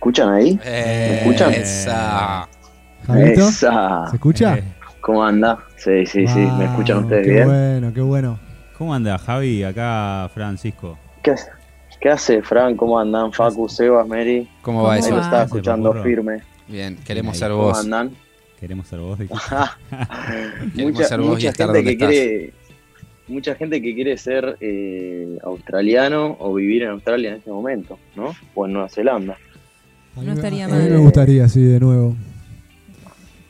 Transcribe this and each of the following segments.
escuchan ahí? ¿Me escuchan? Esa. Javito, Esa. ¿se escucha? Eh, ¿Cómo anda? Sí, sí, sí. ¿Me escuchan ustedes qué bien? bueno, qué bueno. ¿Cómo anda Javi? Acá Francisco. ¿Qué, hace- ¿Qué hace, Fran? ¿Cómo andan? Facu, Sebas, Mary. ¿Cómo va eso? lo va? estaba Ese escuchando firme. Bien, queremos ser ¿Cómo vos. andan? Queremos ser vos. dijo. Queremos mucha ser vos y mucha estar gente donde que quiere mucha gente que quiere ser eh, australiano o vivir en Australia en este momento, ¿no? O en Nueva Zelanda. A mí No me- estaría a mí mal. me gustaría, sí, de nuevo.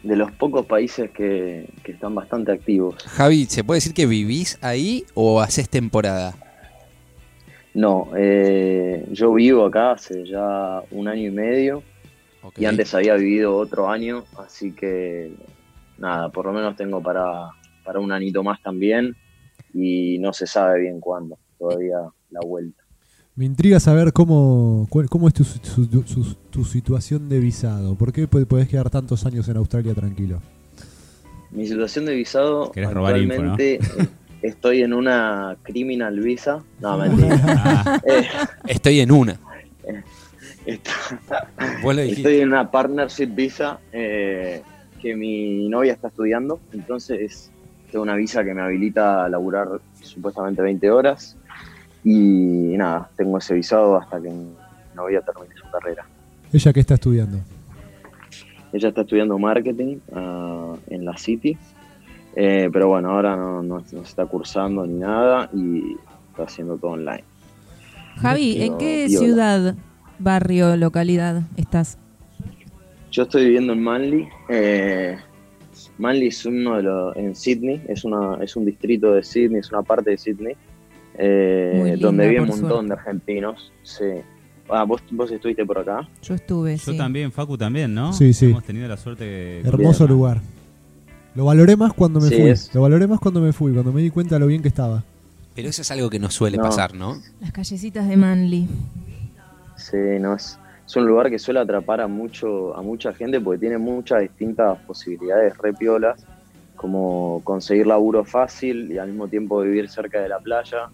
De los pocos países que, que están bastante activos. Javi, ¿se puede decir que vivís ahí o haces temporada? No, eh, yo vivo acá hace ya un año y medio y antes había vivido otro año, así que nada, por lo menos tengo para, para un anito más también y no se sabe bien cuándo, todavía la vuelta. Me intriga saber cómo, cuál- cómo es tu, su- su- su- tu situación de visado. ¿Por qué po- podés quedar tantos años en Australia tranquilo? Mi situación de visado Querés robar info, actualmente eh, estoy en una criminal visa. No, mentira. Ah, Eh, Estoy en una. dijiste. estoy en una partnership visa eh, que mi novia está estudiando. Entonces tengo una visa que me habilita a laburar supuestamente 20 horas. Y nada, tengo ese visado hasta que mi novia termine su carrera. ¿Ella qué está estudiando? Ella está estudiando marketing ah, en la City, eh, pero bueno, ahora no, no- no está cursando ni nada y está haciendo todo online. Javi, ¿en qué ciudad, barrio, localidad estás? Yo estoy viviendo en Manly. eh, Manly es uno de los en Sydney, es una es un distrito de Sydney, es una parte de Sydney, eh, linda, donde vive un montón suerte. de argentinos. Sí. Ah, ¿vos, vos estuviste por acá. Yo estuve, yo sí. también, Facu también, ¿no? Sí, sí. Hemos tenido la suerte que... Hermoso Bien. lugar. Lo valoré más cuando me Sí, fui. es- Lo valoré más cuando me fui, cuando me di cuenta de lo bien que estaba. Pero eso es algo que no suele No. pasar, ¿no? Las callecitas de Manly. Sí, no es, es un lugar que suele atrapar a mucho a mucha gente porque tiene muchas distintas posibilidades re piolas, como conseguir laburo fácil y al mismo tiempo vivir cerca de la playa,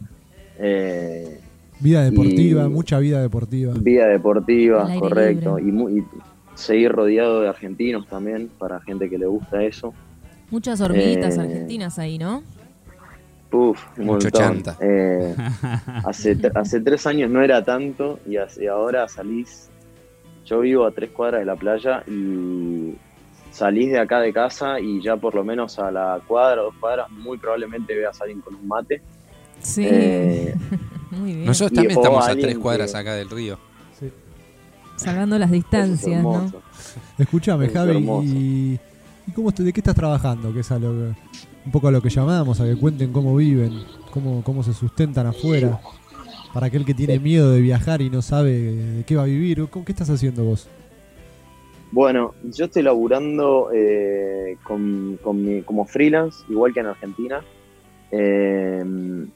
eh, Vida deportiva, Y- mucha vida deportiva. vida deportiva, correcto, y, mu- y seguir rodeado de argentinos también para gente que le gusta eso. Muchas hormiguitas Eh, argentinas ahí, ¿no? Un Mucho montón. chanta. Eh, hace, hace tres años no era tanto y hace- ahora salís. Yo vivo a tres cuadras de la playa y salís de acá de casa y ya por lo menos a la cuadra o dos cuadras muy probablemente veas a alguien con un mate. Sí. Eh, Muy bien. Nosotros también estamos a tres cuadras que- acá del río. Salvando las es distancias, ¿no? Escúchame, Es Javi, y, y cómo ¿de qué estás trabajando? Que es a lo que- un poco a lo que llamamos, a que cuenten cómo viven, cómo, cómo se sustentan afuera. Para aquel que tiene miedo de viajar y no sabe de qué va a vivir, ¿cómo- ¿qué estás haciendo vos? Bueno, yo estoy laburando eh, con, con mi- como freelance, igual que en Argentina. Eh,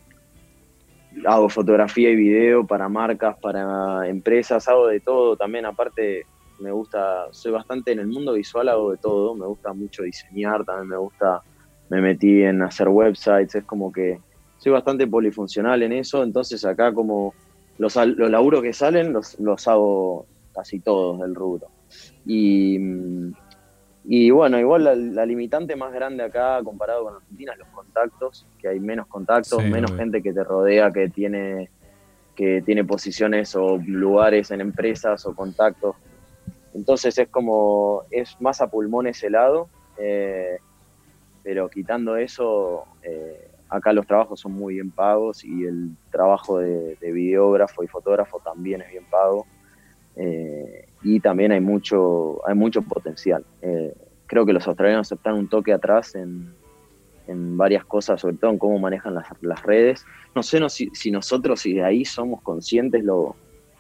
hago fotografía y video para marcas, para empresas, hago de todo también. Aparte, me gusta, soy bastante en el mundo visual, hago de todo. Me gusta mucho diseñar, también me gusta, me metí en hacer websites, es como que soy bastante polifuncional en eso. Entonces, acá, como los, los laburos que salen, los, los hago casi todos del rubro. Y, mm, y bueno, igual la, la limitante más grande acá comparado con Argentina es los contactos, que hay menos contactos, Sí, menos obvio. gente que te rodea, que tiene, que tiene posiciones o lugares en empresas o contactos. Entonces es como, es más a pulmón ese lado, eh, pero quitando eso, eh, acá los trabajos son muy bien pagos y el trabajo de, de videógrafo y fotógrafo también es bien pago. Eh, y también hay mucho, hay mucho potencial. Eh, creo que los australianos están un toque atrás en, en varias cosas, sobre todo en cómo manejan las, las redes. No sé no, si, si nosotros, si de ahí somos conscientes lo,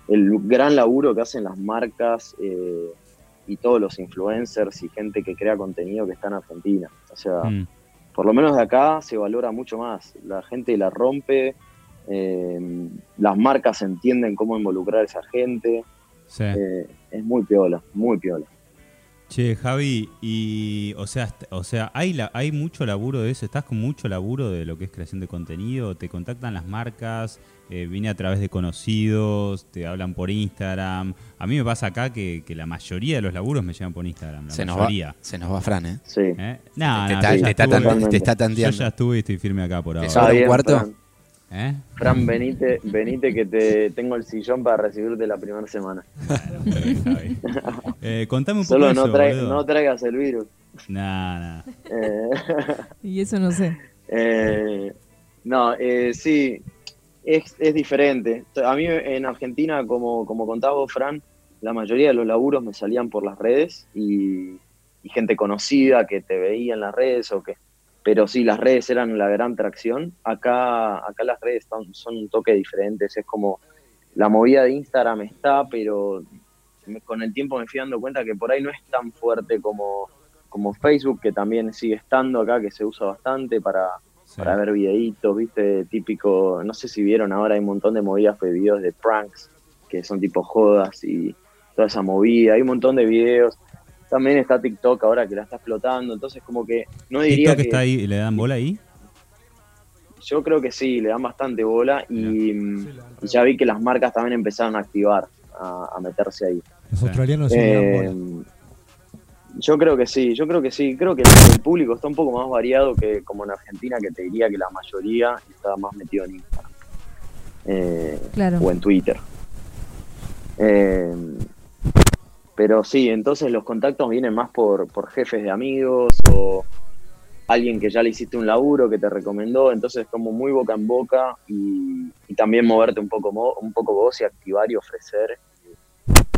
el gran laburo que hacen las marcas eh, y todos los influencers y gente que crea contenido que está en Argentina. O sea, Mm. por lo menos de acá se valora mucho más. La gente la rompe, eh, las marcas entienden cómo involucrar a esa gente. Sí. Eh, es muy piola, muy piola. Che, Javi, y o sea, o sea, hay la, hay mucho laburo de eso, estás con mucho laburo de lo que es creación de contenido, te contactan las marcas, eh, viene a través de conocidos, te hablan por Instagram. A mí me pasa acá que, que la mayoría de los laburos me llegan por Instagram, la Se nos, va, se nos va Fran, ¿eh? Sí. ¿Eh? No, te, no, yo te está estuve- tan- te está yo tanteando. ya estuve y estoy firme acá por ¿Te ahora. sobra Está un cuarto? Fran. ¿Eh? Fran, venite, venite que te tengo el sillón para recibirte la primera semana. Javi. Eh, contame un poco Solo de eso, no, trae- no traigas el virus. Nah, nah. Eh, Y eso no sé. eh, no, eh, sí, es, es diferente. A mí en Argentina, como, como contaba vos, Fran, la mayoría de los laburos me salían por las redes y, y gente conocida que te veía en las redes o que... Pero sí, las redes eran la gran tracción. Acá, acá las redes son, son un toque diferentes. Es como la movida de Instagram está, pero con el tiempo me fui dando cuenta que por ahí no es tan fuerte como, como Facebook, que también sigue estando acá, que se usa bastante para, Sí. para ver videitos, viste, típico, no sé si vieron ahora, hay un montón de movidas de videos de pranks, que son tipo jodas y toda esa movida, hay un montón de videos. También está TikTok ahora que la está explotando, entonces como que no diría TikTok que... está ahí, ¿le dan bola ahí? Yo creo que sí, le dan bastante bola y, mm, y ya vi que las marcas también empezaron a activar, a, a meterse ahí. Los Sí. australianos sí le dan Eh, bola. yo creo que sí, yo creo que sí. Creo que el público está un poco más variado que como en Argentina, que te diría que la mayoría está más metido en Instagram eh, Claro. o en Twitter. Eh, pero sí, entonces los contactos vienen más por, por jefes de amigos o alguien que ya le hiciste un laburo que te recomendó, entonces como muy boca en boca y, y también moverte un poco, mo- un poco vos y activar y ofrecer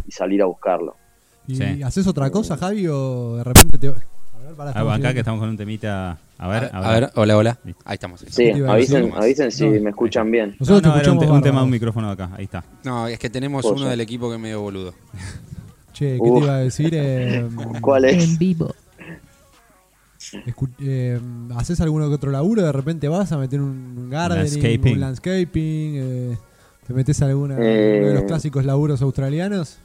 y salir a buscarlo. ¿Y sí. haces otra cosa, Javi, o de repente te... A ver, pará, Ah, acá que estamos con un temita. A ver, a, ver, hola, hola. Ahí estamos. Sí, a avisen, avisen si No. me escuchan bien. Nosotros no, no, te era un, escuchamos te- un bárbaro. tema de un micrófono acá, ahí está. No, es que tenemos uno del equipo que es medio boludo. Che, ¿qué Uf. te iba a decir? Eh, ¿Cuál es? En vivo. eh, ¿Haces alguno que otro laburo? ¿De repente vas a meter un gardening, Landscaping. un landscaping? eh, ¿Te metes a alguna, Eh. uno de los clásicos laburos australianos?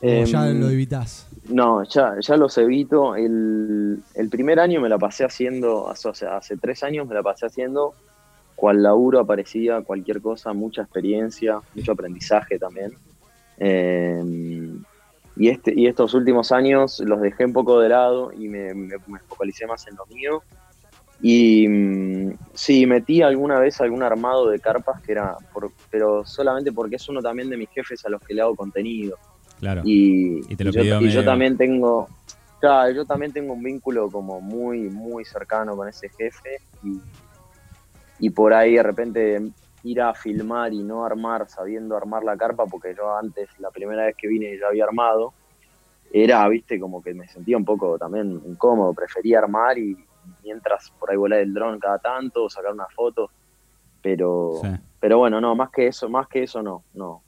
¿O Em, ya lo evitás? No, ya, ya los evito. El, el primer año me la pasé haciendo, o sea, hace tres años me la pasé haciendo cual laburo aparecía, cualquier cosa, mucha experiencia, mucho aprendizaje también. Eh, y, este, y estos últimos años los dejé un poco de lado y me, me- me focalicé más en lo mío. Y mm, sí, metí alguna vez algún armado de carpas que era, por- pero solamente porque es uno también de mis jefes a los que le hago contenido. Claro. Y, Y te lo y yo, y yo también tengo, claro, yo también tengo un vínculo como muy, muy cercano con ese jefe y, y por ahí de repente ir a filmar y no armar sabiendo armar la carpa, porque yo antes, la primera vez que vine ya había armado, era, viste, como que me sentía un poco también incómodo, prefería armar y mientras por ahí volar el dron cada tanto, sacar una foto, pero, Sí. pero bueno, no, más que eso, más que eso no, no.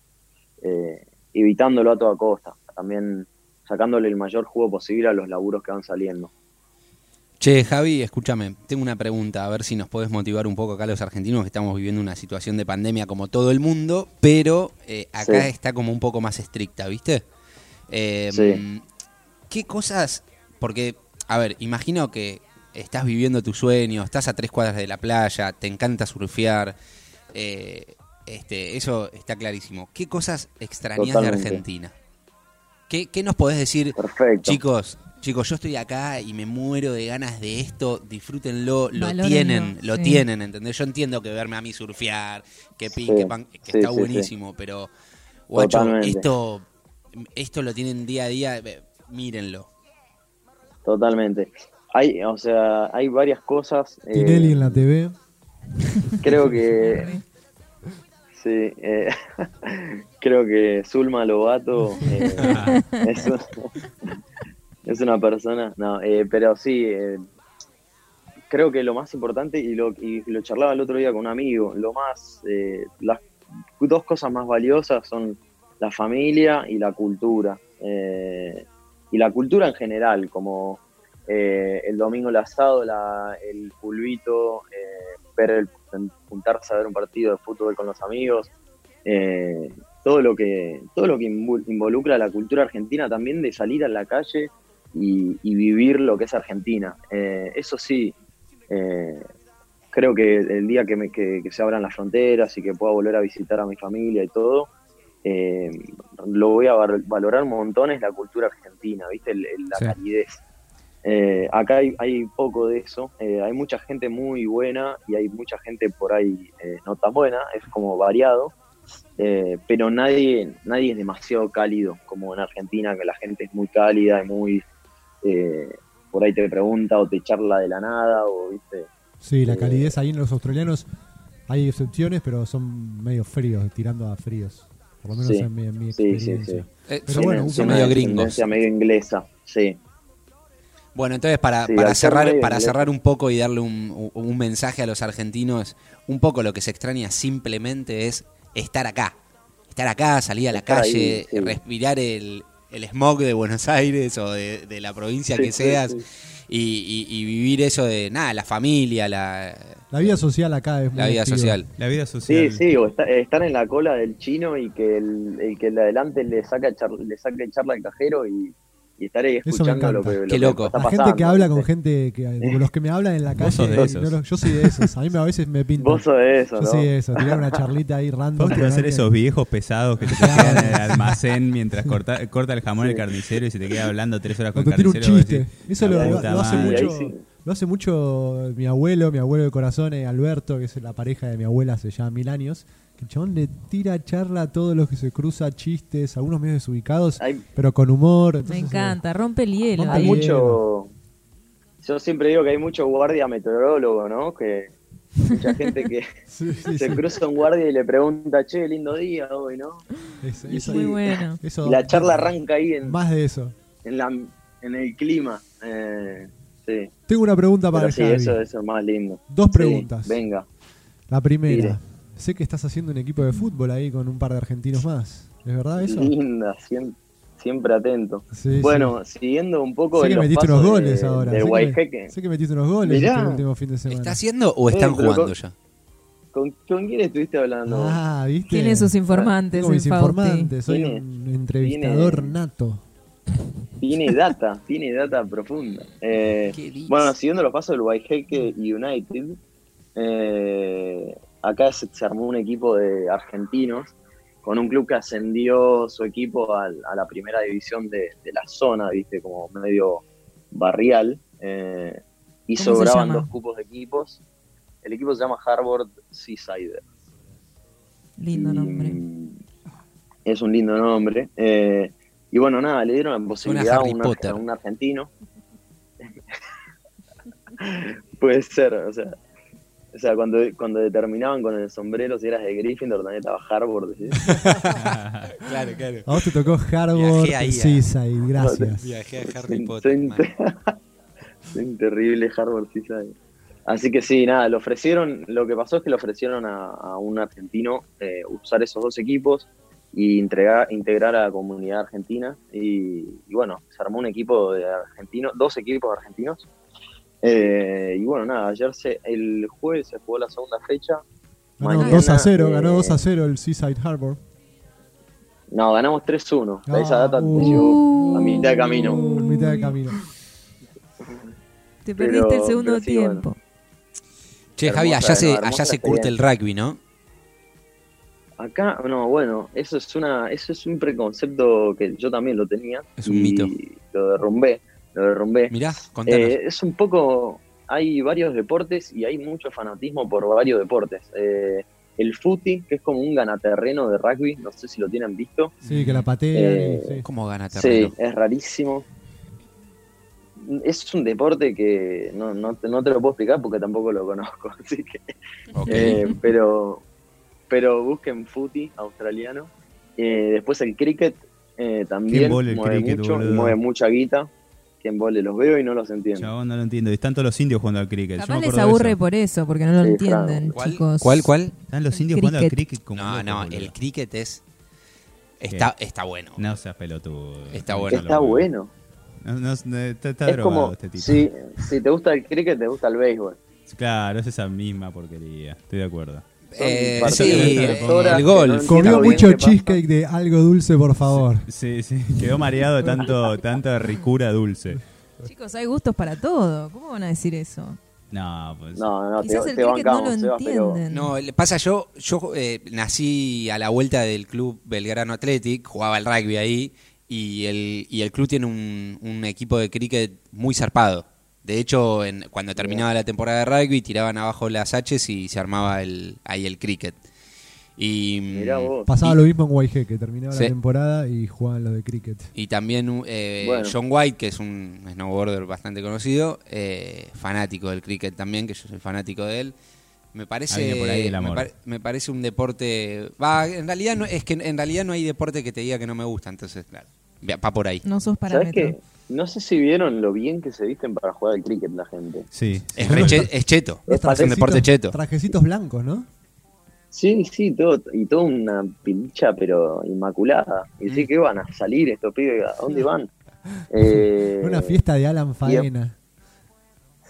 Eh, evitándolo a toda costa, también sacándole el mayor jugo posible a los laburos que van saliendo. Che, Javi, escúchame, tengo una pregunta, a ver si nos podés motivar un poco acá los argentinos que estamos viviendo una situación de pandemia como todo el mundo, pero eh, acá Sí. está como un poco más estricta, ¿viste? Eh, Sí. ¿Qué cosas? Porque, a ver, imagino que estás viviendo tu sueño, estás a tres cuadras de la playa, te encanta surfear, eh, este, eso está clarísimo. ¿Qué cosas extrañas de. Argentina? ¿Qué, qué nos podés decir Perfecto. Chicos, chicos, yo estoy acá y me muero de ganas de esto, disfrútenlo, lo Valórenlo, tienen, lo sí. tienen, ¿entendés? Yo entiendo que verme a mí surfear, que pin, Sí, que pan, que sí, está sí, buenísimo, pero guacho, Totalmente. esto esto lo tienen día a día, eh, mírenlo. Totalmente. Hay, o sea, hay varias cosas. eh, Tinelli en la TV. creo que sí, eh, creo que Zulma Lobato eh, es, un- es una persona, no, eh, pero sí, eh, creo que lo más importante y lo, y lo charlaba el otro día con un amigo, lo más, eh, las dos cosas más valiosas son la familia y la cultura, eh, y la cultura en general, como eh, el domingo el asado, la, el pulvito, eh, ver el, juntarse a ver un partido de fútbol con los amigos, eh, todo lo que, todo lo que involucra la cultura argentina también de salir a la calle y, y vivir lo que es Argentina. Eh, eso sí, eh, creo que el día que, me- que- que se abran las fronteras y que pueda volver a visitar a mi familia y todo, lo voy a val- valorar montones la cultura argentina, ¿viste? El- el- la Sí. calidez. Eh, acá hay, hay poco de eso, eh, hay mucha gente muy buena y hay mucha gente por ahí eh, no tan buena, es como variado, eh, pero nadie, nadie es demasiado cálido como en Argentina, que la gente es muy cálida y muy, eh, por ahí te pregunta o te charla de la nada, o viste, Sí, la Eh, calidez ahí en los australianos hay excepciones, pero son medio fríos, tirando a fríos. Por lo menos Sí. en mi, en mi Sí, sí, experiencia. Eh, Pero son, bueno, son medio gringos. medio inglesa, sí. Bueno, entonces para, Sí, para cerrar, para cerrar un poco y darle un, un mensaje a los argentinos, un poco lo que se extraña simplemente es estar acá. Estar acá, salir a la Estar ahí, calle, sí. respirar el, el smog de Buenos Aires o de, de la provincia Sí, que seas sí. Y, y- y vivir eso de nada, la familia, la, La vida social acá es muy la vida activa. social. La vida social. Sí, sí, o esta- estar en la cola del chino y que el, el que el de adelante le saca char- le saque charla al cajero y, y estar ahí Eso me escuchando lo encanta. que, lo Qué que loco. La pasando. gente que habla con gente, que, los que me hablan en la calle. de esos. no, yo soy de esos. A mí a veces me pinta. Vos sos de eso, Yo ¿no? soy de eso. Tirar una charlita ahí random. Vos ser esos viejos pesados que te quedan en el almacén mientras corta, corta el jamón el carnicero y se te queda hablando tres horas con el un carnicero. vos chiste. decís, Eso "La lo, lo- puta lo hace madre". Ahí mucho. sí. Lo hace mucho mi abuelo, mi abuelo de corazón, eh, Alberto, que es la pareja de mi abuela hace ya mil años. El chabón le tira charla a todos los que se cruza, chistes, algunos medio desubicados, Hay, pero con humor. Me encanta, rompe el hielo. Rompe hay mucho. Yo siempre digo que hay mucho guardia meteorólogo, ¿no? Que mucha gente que eh, sí, sí, se sí. cruza un guardia y le pregunta, che, lindo día hoy, ¿no? Y eso- Muy bueno. eso- Y la charla arranca ahí en, Más de eso. en, la, en el clima. Eh, sí, Tengo una pregunta para pero sí, Javi. eso, eso es más lindo. Dos Sí, preguntas. venga. La primera. Mire. Sé que estás haciendo un equipo de fútbol ahí con un par de argentinos más. ¿Es verdad eso? Linda, siempre, siempre atento. Sí, bueno, siguiendo un poco Sé que los metiste pasos unos goles de- ahora. del sé, que, Guayjeque. sé que metiste unos goles Mirá. este último fin de semana. ¿Está haciendo o están Eh, jugando con- ya? ¿Con, con quién estuviste hablando? Ah, ¿viste? Tiene sus informantes Tengo mis informantes. Soy Tiene- un entrevistador tiene- nato. Tiene data, tiene data profunda. Eh, bueno, siguiendo los pasos del Guayjeque United, eh, acá se, se armó un equipo de argentinos con un club que ascendió su equipo a, la primera división de, de la zona, viste, como medio barrial. Eh, y ¿Cómo se sobraban dos cupos de equipos. El equipo se llama Harvard Seaside. Lindo nombre. Es un lindo nombre. Eh, y bueno, nada, le dieron la posibilidad a un, a un argentino. Puede ser, o sea. O sea, cuando, cuando determinaban con el sombrero si eras de Gryffindor, también estaba Harvard. ¿sí? claro, claro. A vos te tocó Harvard Seaside. Gracias. Viajé a Harry Potter. un terrible Harvard Seaside. Así que sí, nada, le ofrecieron, lo que pasó es que le ofrecieron a, a un argentino eh, usar esos dos equipos y entregar, integrar a la comunidad argentina. Y, y bueno, se armó un equipo de argentinos, dos equipos argentinos. Eh, y bueno, nada, ayer se, el jueves se jugó la segunda fecha. Ganó Mañana, 2 a 0, eh, ganó 2 a 0 el Seaside Harbor. No, ganamos 3-1. Ah, Esa data te uh, llegó a mitad de camino. En mitad de camino. Te pero- perdiste el segundo pero sí, tiempo. Che, Hermosa, Javi, allá se, allá se curte el rugby, ¿no? Acá, no, bueno, eso es una, eso es un preconcepto que yo también lo tenía. Es un y mito. Lo derrumbé, lo derrumbé. Mirá, contanos. Eh, es un poco, hay varios deportes y hay mucho fanatismo por varios deportes. Eh, el footy, que es como un ganaterreno de rugby, no sé si lo tienen visto. Sí, que la patean. Eh, sí. ¿Cómo gana Sí, es rarísimo. Es un deporte que no, no, te, no te lo puedo explicar porque tampoco lo conozco, así que eh, pero, pero busquen footy australiano. Eh, después el cricket eh, también ¿Quién vole el mueve cricket, mucho mueve mucha guita. Quien vole los veo y no los entiendo. Chabón, no lo entiendo. Y están todos los indios jugando al cricket. Capaz les aburre eso. por eso, porque no lo Sí, entienden, claro. ¿Cuál, chicos. ¿Cuál, cuál? Están los indios jugando al Cricket. cricket como No, locos, no, boludo. el cricket es... Está, está bueno. No seas pelotudo. Está bueno. Está bueno. No, no, no, está, está es drogado como este tipo. si, si te gusta el cricket, te gusta el béisbol. Claro, es esa misma porquería. Estoy de acuerdo. Eh, sí, el golf. Comió mucho cheesecake de algo dulce, por favor. Sí, sí, quedó mareado de tanto, tanta ricura dulce. Chicos, hay gustos para todo. ¿Cómo van a decir eso? No, pues. No, no, te, Quizás el te cricket no lo entienden. No, le pasa yo, yo eh, nací a la vuelta del club Belgrano Athletic, jugaba al rugby ahí y el, y el club tiene un, un equipo de cricket muy zarpado. De hecho, en- cuando terminaba la temporada de rugby tiraban abajo las H's y se armaba el, ahí el cricket. Y, mirá vos. Pasaba y- lo mismo en Guayje, que terminaba Sí. la temporada y jugaban los de cricket. Y también eh, Bueno. John White, que es un snowboarder bastante conocido, eh, fanático del cricket también, que yo soy fanático de él. Me parece, por ahí el me, parece un deporte. Va, en realidad no, es que en realidad no hay deporte que te diga que no me gusta, entonces claro, va por ahí. No sos ¿Sabes parámetro. Qué? No sé si vieron lo bien que se visten para jugar al cricket la gente. Sí. Es, re che- es cheto, Es es un deporte cheto. Trajecitos blancos, ¿no? Sí, sí, todo, y toda una pincha, pero inmaculada. Y Mm. sí que van a salir estos pibes, ¿a dónde van? Eh, Una fiesta de Alan Faena.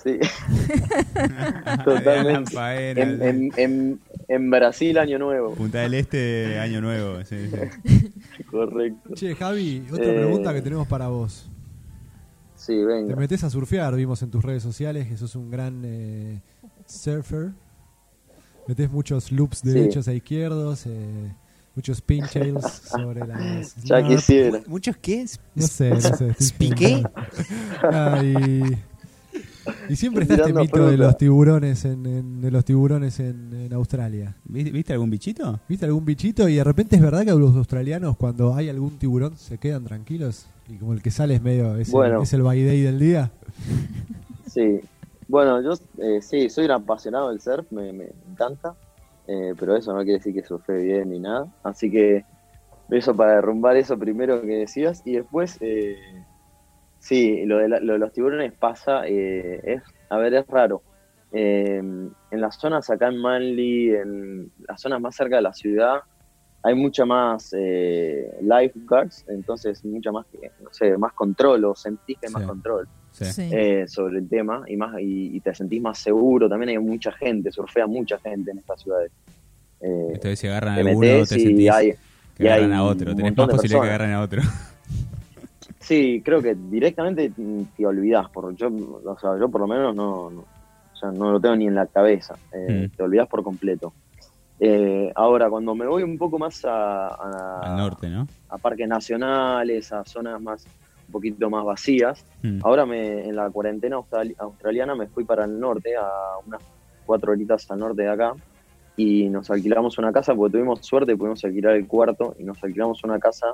Sí, Alan totalmente. Faena, En, en, en, en Brasil, Año Nuevo. Punta del Este, Año Nuevo. Sí, sí. Correcto. Che, Javi, otra Eh, pregunta que tenemos para vos. Sí, Te metes a surfear, vimos en tus redes sociales que sos un gran eh, surfer. Metes muchos loops Sí. derechos a izquierdos, eh, muchos pintails sobre las. Ya quisiera. ¿Muchos qué? No sé, no sé. Ah, y, y siempre está este mito de los tiburones en, en- de los tiburones en, en Australia. ¿Viste, viste algún bichito? ¿Viste algún bichito? Y de repente es verdad que los australianos cuando hay algún tiburón se quedan tranquilos y como el que sale es medio es, Bueno. el, es el by day del día. Sí. Bueno, yo eh, sí, soy un apasionado del surf, me, me encanta. eh, pero eso no quiere decir que surfe bien ni nada. Así que eso para derrumbar eso primero que decías. Y después, eh, sí, lo de, la- lo de los tiburones pasa, eh, es, a ver, es raro. Eh, en las zonas acá en Manly, en las zonas más cerca de la ciudad, hay mucha más eh, lifeguards, entonces mucha más, no sé, más control o sentís que hay más control Sí. Eh, sobre el tema y más y, y te sentís más seguro. También hay mucha gente, surfea mucha gente en estas ciudades. Eh, vez si agarran a te alguno, te y sentís hay, que y agarran hay a otro. un Tenés montón más de posibilidad que agarren a otro. sí, creo que directamente te olvidás. Por, yo, o sea, yo por lo menos no, no, o sea, no lo tengo ni en la cabeza. eh, Mm. Te olvidás por completo. Eh, ahora, cuando me voy un poco más a, a- Al norte, ¿no? a parques nacionales, a zonas más un poquito más vacías, Mm. Ahora me, en la cuarentena australi- australiana me fui para el norte, a unas cuatro horitas al norte de acá, y nos alquilamos una casa porque tuvimos suerte, pudimos alquilar el cuarto y nos alquilamos una casa.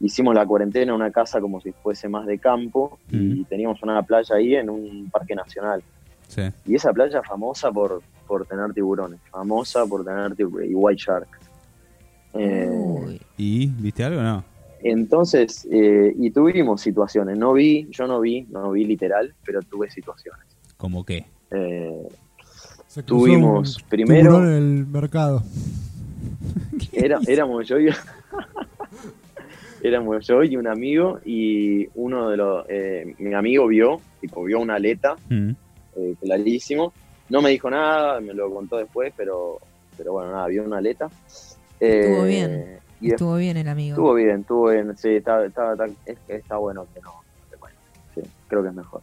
Hicimos la cuarentena en una casa como si fuese más de campo y Mm. teníamos una playa ahí en un parque nacional. Sí. Y esa playa famosa por, por tener tiburones, famosa por tener tiburones y white shark. Eh. ¿Y viste algo o no? entonces, eh, y tuvimos situaciones, no vi, yo no vi, no vi literal, pero tuve situaciones. ¿Cómo qué? Eh, Se tuvimos un primero, en el mercado. era, éramos yo y éramos yo y un amigo y uno de los, eh, mi amigo vio, tipo vio una aleta, Mm. Eh, clarísimo, no me dijo nada, me lo contó después, pero, pero bueno, nada, vio una aleta. Estuvo Eh, bien. Y Estuvo bien el amigo. Estuvo bien, estuvo bien, sí, está, está, está, es- está bueno que no, bueno, sí, creo que es mejor.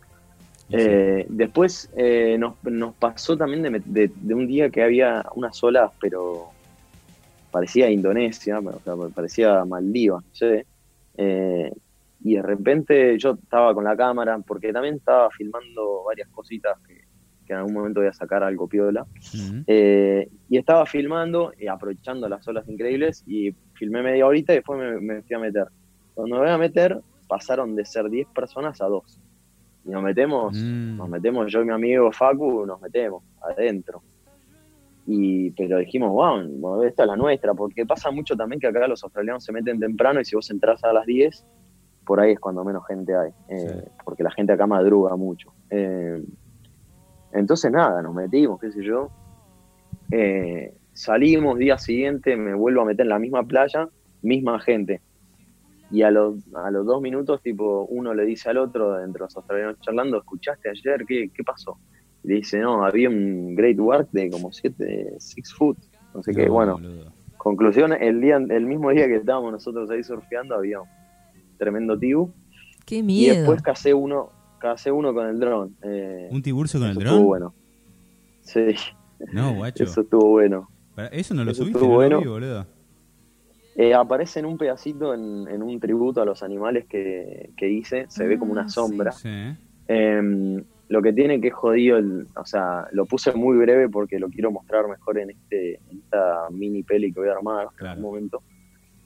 Sí. Eh, después eh, nos, nos pasó también de, de- de un día que había unas olas, pero parecía Indonesia, o sea, parecía Maldivas, no sé. Eh, y de repente yo estaba con la cámara, porque también estaba filmando varias cositas que, que en algún momento voy a sacar algo piola. Eh, y estaba filmando y aprovechando las olas increíbles y filmé media horita y después me, me fui a meter. Cuando me voy a meter, pasaron de ser 10 personas a 2. Y nos metemos, Mm. nos metemos yo y mi amigo Facu, nos metemos adentro. Y, pero dijimos, wow, esta es la nuestra, porque pasa mucho también que acá los australianos se meten temprano y si vos entras a las 10, por ahí es cuando menos gente hay, eh, Sí. porque la gente acá madruga mucho. Eh, entonces nada, nos metimos, qué sé yo. Eh, salimos, día siguiente me vuelvo a meter en la misma playa, misma gente. Y a los, a los dos minutos, tipo, uno le dice al otro, entre los australianos charlando, ¿escuchaste ayer? ¿Qué, qué pasó? Y le dice, no, había un Great Work de como 7, 6 foot, Así que No, bueno, boludo. conclusión, el día el mismo día que estábamos nosotros ahí surfeando había un tremendo tibu Qué y miedo. después casé uno, casé uno con el dron. Eh, ¿Un tiburcio con el eso dron? Estuvo bueno. Sí, No, guacho. eso estuvo bueno. Eso no lo eso subiste, no bueno. lo vi, boludo. Eh, aparece en un pedacito en, en un tributo a los animales que, que hice, se ve como Ah, una sí. sombra. Sí. Em, lo que tiene que es jodido, el, o sea, lo puse muy breve porque lo quiero mostrar mejor en, este, en esta mini peli que voy a armar Claro. en un momento.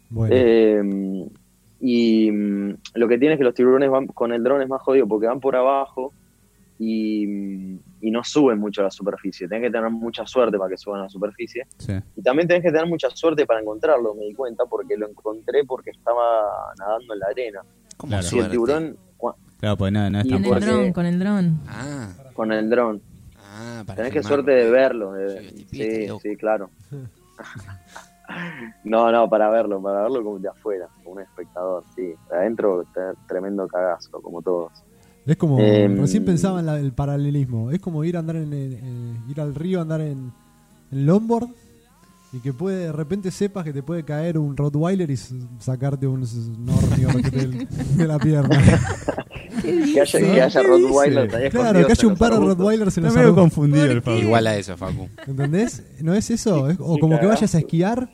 Bueno, Em, y mm, lo que tiene es que los tiburones van con el dron es más jodido porque van por abajo y, mm, y no suben mucho a la superficie. Tenés que tener mucha suerte para que suban a la superficie. Sí. Y también tenés que tener mucha suerte para encontrarlo, me di cuenta, porque lo encontré porque estaba nadando en la arena. ¿Cómo Claro. Y el tiburón Claro, pues no, no es Y Con tan el porque- dron, con el dron. Ah, con el dron. ah, para Tenés que suerte de verlo. de- Sí, este sí, sí, claro. no, no, para verlo, para verlo como de afuera, como un espectador, sí. De adentro, tremendo cagazo, como todos. es como, em, recién pensaba en la- el paralelismo, es como ir a andar en, el- en- ir al río, andar en, en longboard y que puede, de repente sepas que te puede caer un Rottweiler y sacarte un snornio del- de la pierna. Que haya, que haya ¿Qué Rottweiler dice? ahí Claro, que haya un par de. Rottweilers en Está los medio arbustos. confundido el ¿Por Facu. Igual a eso, Facu. ¿Entendés? ¿No es eso? Es- o como que vayas a esquiar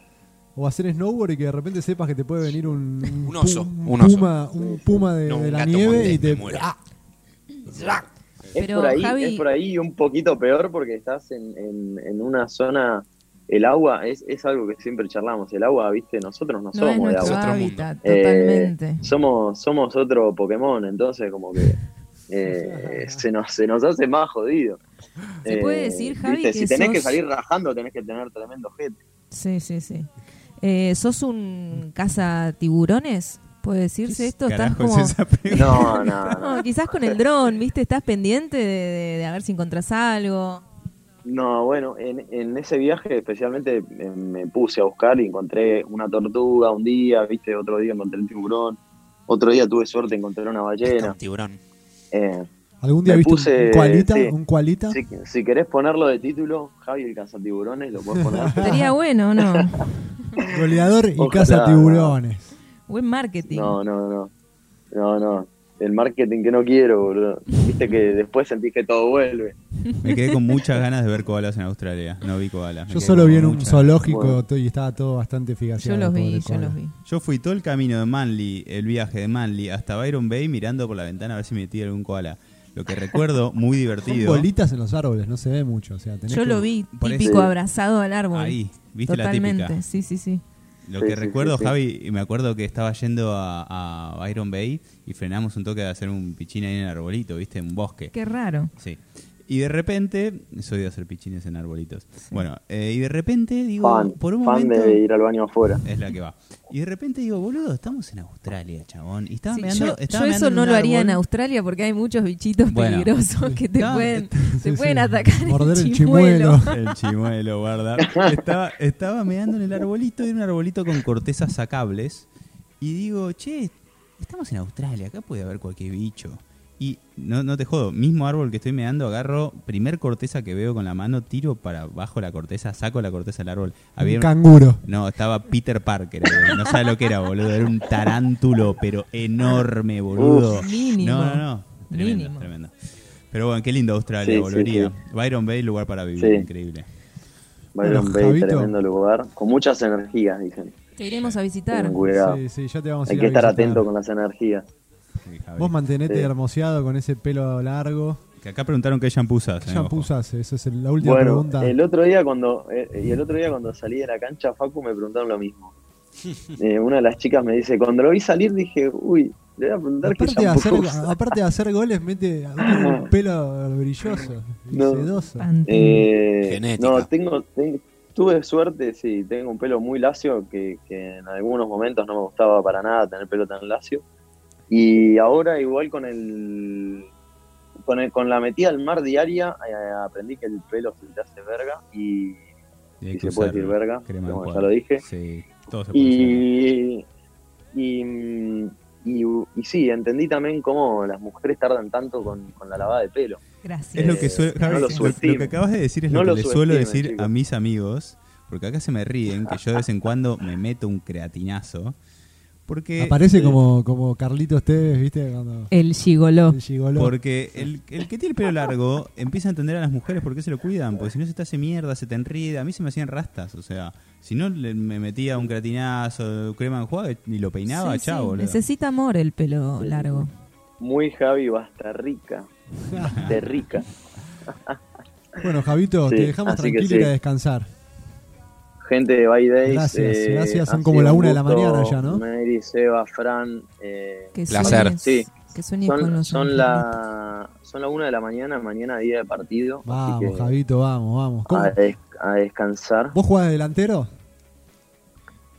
o hacer snowboard y que de repente sepas que te puede venir un, Un oso, pu- un oso. puma, un puma de, No, un de la gato nieve y te muero. ¡Ah! Es Pero, por ahí, Javi- es por ahí y un poquito peor porque estás en, en, en una zona, el agua es, es algo que siempre charlamos, el agua, viste, nosotros no, No es somos de nuestro agua, hábitat, Eh, totalmente. somos, somos otro Pokémon, entonces como que eh, se, nos, se nos hace más jodido. Eh, ¿Se puede decir, Javi, viste, que si tenés que salir rajando tenés que tener tremendo gente. Sí, sí, sí. Eh, ¿Sos un caza tiburones? ¿Puede decirse esto? No. No, quizás con el dron, ¿viste? Estás pendiente de, de- de a ver si encontrás algo. No, bueno, en, en ese viaje especialmente me puse a buscar y encontré una tortuga un día, viste, otro día encontré el tiburón, otro día tuve suerte encontré una ballena. un tiburón. Eh, ¿Algún día viste un- puse- un cualita? sí. ¿Un cualita? si, si querés ponerlo de título, Javi el cazatiburones, lo puedes poner. Sería bueno, ¿no? Goleador y Ojalá, caza tiburones. Buen marketing. No, no, no. No, no. El marketing que no quiero, boludo. Viste que después sentís que todo vuelve. Me quedé con muchas ganas de ver koalas en Australia. No vi koalas. Yo solo vi en un zoológico Bueno. y estaba todo bastante yo figaseado. los vi, yo los vi. Yo fui todo el camino de Manly, el viaje de Manly, hasta Byron Bay mirando por la ventana a ver si metía algún koala. Lo que recuerdo, muy Son divertido. bolitas en los árboles, no se ve mucho. O sea, tenés Yo que- lo vi, típico abrazado al árbol. Ahí, viste Totalmente, la típica. sí, sí, sí. Lo Sí, que sí, recuerdo, sí, sí. Javi, y me acuerdo que estaba yendo a, a Byron Bay y frenamos un toque de hacer un pichín ahí en el arbolito, ¿viste? Un bosque. Qué raro. Sí. Y de repente, soy de hacer pichines en arbolitos. Bueno, eh, y de repente digo, Fan, por un fan momento. de ir al baño afuera. Es la que va. Y de repente digo, boludo, estamos en Australia, chabón. Y estaba Sí, meando- yo, estaba yo meando eso no lo haría en. Australia porque hay muchos bichitos Bueno. peligrosos que te pueden, Sí, te sí. pueden atacar. Morder el chimuelo. chimuelo. El chimuelo, guarda. Estaba, estaba meando en el arbolito, era un arbolito con cortezas sacables. Y digo, che, estamos en Australia, acá puede haber cualquier bicho. Y no, no te jodo, mismo árbol que estoy meando, agarro primer corteza que veo con la mano, tiro para abajo la corteza, saco la corteza del árbol. Había Un canguro. No, estaba Peter Parker, boludo. no sabe lo que era, boludo. Era un tarántulo, pero enorme, boludo. Mínimo. No, no, no. Tremendo, Mínimo. tremendo. Pero bueno, qué lindo Australia, Sí, sí, volvería. sí. Byron Bay, lugar para vivir, Sí. increíble. Byron Bay, Javito. tremendo lugar. Con muchas energías, dicen. Te iremos a visitar. Sí, sí, ya te vamos a Hay ir que a estar visitar. atento con las energías. Sí. Vos mantenete Sí. hermoseado con ese pelo largo. Que acá preguntaron qué shampoo usas. ¿Qué shampoo ojo. usás? Esa es la última Bueno, pregunta. el otro día cuando eh, y el otro día cuando salí de la cancha, Facu me preguntaron lo mismo. Eh, una de las chicas me dice, cuando lo vi salir dije, uy, le voy a preguntar qué Aparte de, hacer, usa". aparte de hacer goles, mete un pelo brilloso y No. sedoso. Eh, no, tengo, ten- tuve suerte, sí, tengo un pelo muy lacio que, que en algunos momentos no me gustaba para nada tener pelo tan lacio. Y ahora igual con el con, el- con la metida al mar diaria eh, aprendí que el pelo se te hace verga y, Y se puede decir verga, como ya lo dije. Sí, todo se puede. Y, y, y, y sí, entendí también cómo las mujeres tardan tanto con, con la lavada de pelo. Gracias. Es lo que, suelo- no Javi, lo lo, lo subestime. que acabas de decir es No lo que lo le suelo decir chicos. a mis amigos porque acá se me ríen que yo de vez en cuando me meto un creatinazo. Porque, Aparece como, como Carlitos Tevez, ¿viste? Cuando, El gigoló. el gigoló. porque el, el que tiene el pelo largo empieza a entender a las mujeres por qué se lo cuidan, porque si no se te hace mierda, se te enrida. A mí se me hacían rastas, o sea, si no le- me metía un creatinazo, crema enjuague y lo peinaba, Sí, sí, chao, boludo. Necesita amor el pelo largo. Muy Javi Basta rica. De rica. Bueno, Javito, Sí, te dejamos tranquilo sí. y a descansar. Gente de By Days. Gracias, eh, gracias. Son como la un una de la mañana ya, ¿no? Mary, Seba, Fran. eh, Que Placer. Sí. Que sueñes con son, los son la son la una de la mañana, mañana día de partido. Vamos, así que Javito, vamos, vamos. ¿Cómo? a, des- a descansar. ¿Vos jugás de delantero?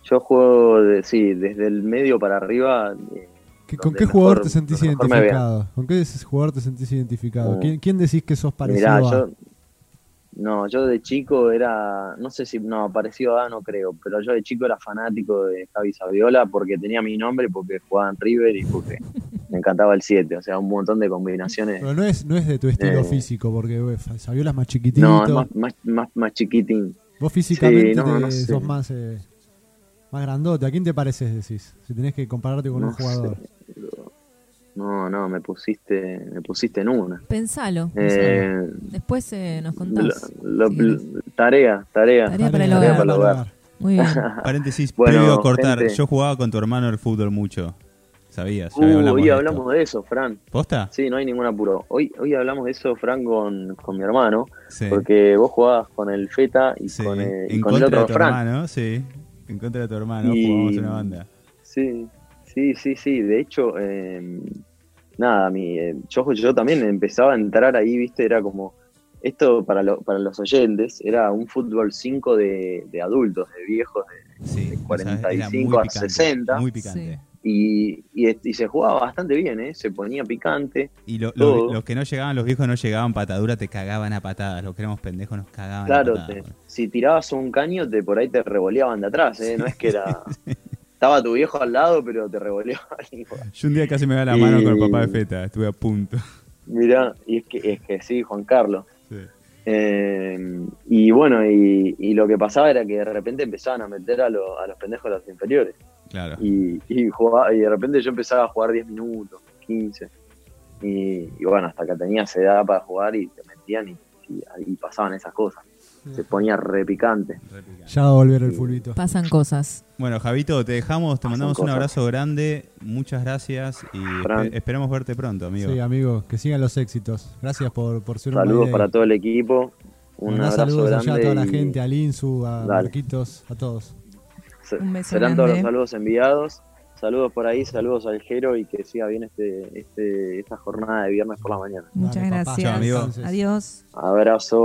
Yo juego, de, sí, desde el medio para arriba. eh, ¿Qué- ¿Con qué mejor- jugador te sentís identificado? ¿Con qué jugador te sentís identificado? Mm. ¿Quién, quién decís que sos parecido Mirá, a? yo. No, yo de chico era. No sé si. No, parecido a no creo. Pero yo de chico era fanático de Javi Saviola porque tenía mi nombre, porque jugaba en River y porque me encantaba el 7. O sea, un montón de combinaciones. Pero no es, no es de tu estilo Eh. físico, porque uf, Saviola es más chiquitito. No, es más, más, más, más chiquitín. Vos físicamente Sí, no, te- no sé. sos más, eh, más grandote. ¿A quién te pareces, decís? Si tenés que compararte con No un jugador. sé, No, no, me pusiste, me pusiste en una. Pensalo. Eh, Después eh, nos contás. lo- lo- tarea, tarea. Tarea para el Tarea hogar. para el hogar. Muy bien. Paréntesis, Bueno, previo a cortar, gente. yo jugaba con tu hermano al fútbol mucho. ¿Sabías? Ya Uh, hablamos hoy de hablamos esto. de eso, Fran. ¿Posta? Sí, no hay ningún apuro. Hoy, hoy hablamos de eso, Fran, con, con mi hermano, Sí. porque vos jugabas con el Feta y Sí, con el, y en con el contra otro de tu Fran. hermano, sí. En contra de tu hermano Y- jugamos una banda. Sí, sí, sí, sí. De hecho, eh, nada, mi, eh, yo, yo también empezaba a entrar ahí, viste, era como, esto para, lo- para los oyentes, era un fútbol 5 de, de adultos, de viejos, de- Sí, de o sea, 45 era a picante, 60. Muy picante. y, y, y se jugaba bastante bien, ¿eh? se ponía picante. Y lo- los que no llegaban, los viejos no llegaban patadura, te cagaban a patadas. Los que éramos pendejos nos cagaban Claro, a patadas. te- si tirabas un caño, te por ahí te revoleaban de atrás, ¿eh? no es que era... Estaba tu viejo al lado, pero te igual. Yo un día casi me da la Y- mano con el papá de Feta, estuve a punto. Mirá, y es que, es que sí, Juan Carlos. Sí. Eh, y bueno, y, y lo que pasaba era que de repente empezaban a meter a, lo- a los pendejos de los inferiores. Claro. Y, y, jugaba- y de repente yo empezaba a jugar 10 minutos, 15. Y, y bueno, hasta que tenías edad para jugar y te metían y pasaban esas cosas. Se ponía repicante. Re picante. Ya va a volver el fulbito. Pasan cosas. Bueno, Javito, te dejamos, te Pasan mandamos un abrazo grande, muchas gracias y esperamos verte pronto, amigo. Sí, amigo, que sigan los éxitos. Gracias por, por ser un Saludos My para todo el equipo. Un Mandá abrazo saludos grande. allá a toda la y gente, al Insu, a Dale. Marquitos, a todos. se- Un beso serán todos los saludos enviados. Saludos por ahí, saludos al Jero y que siga bien este, este, esta jornada de viernes por la mañana. Muchas gracias. Chao. Adiós. Abrazo.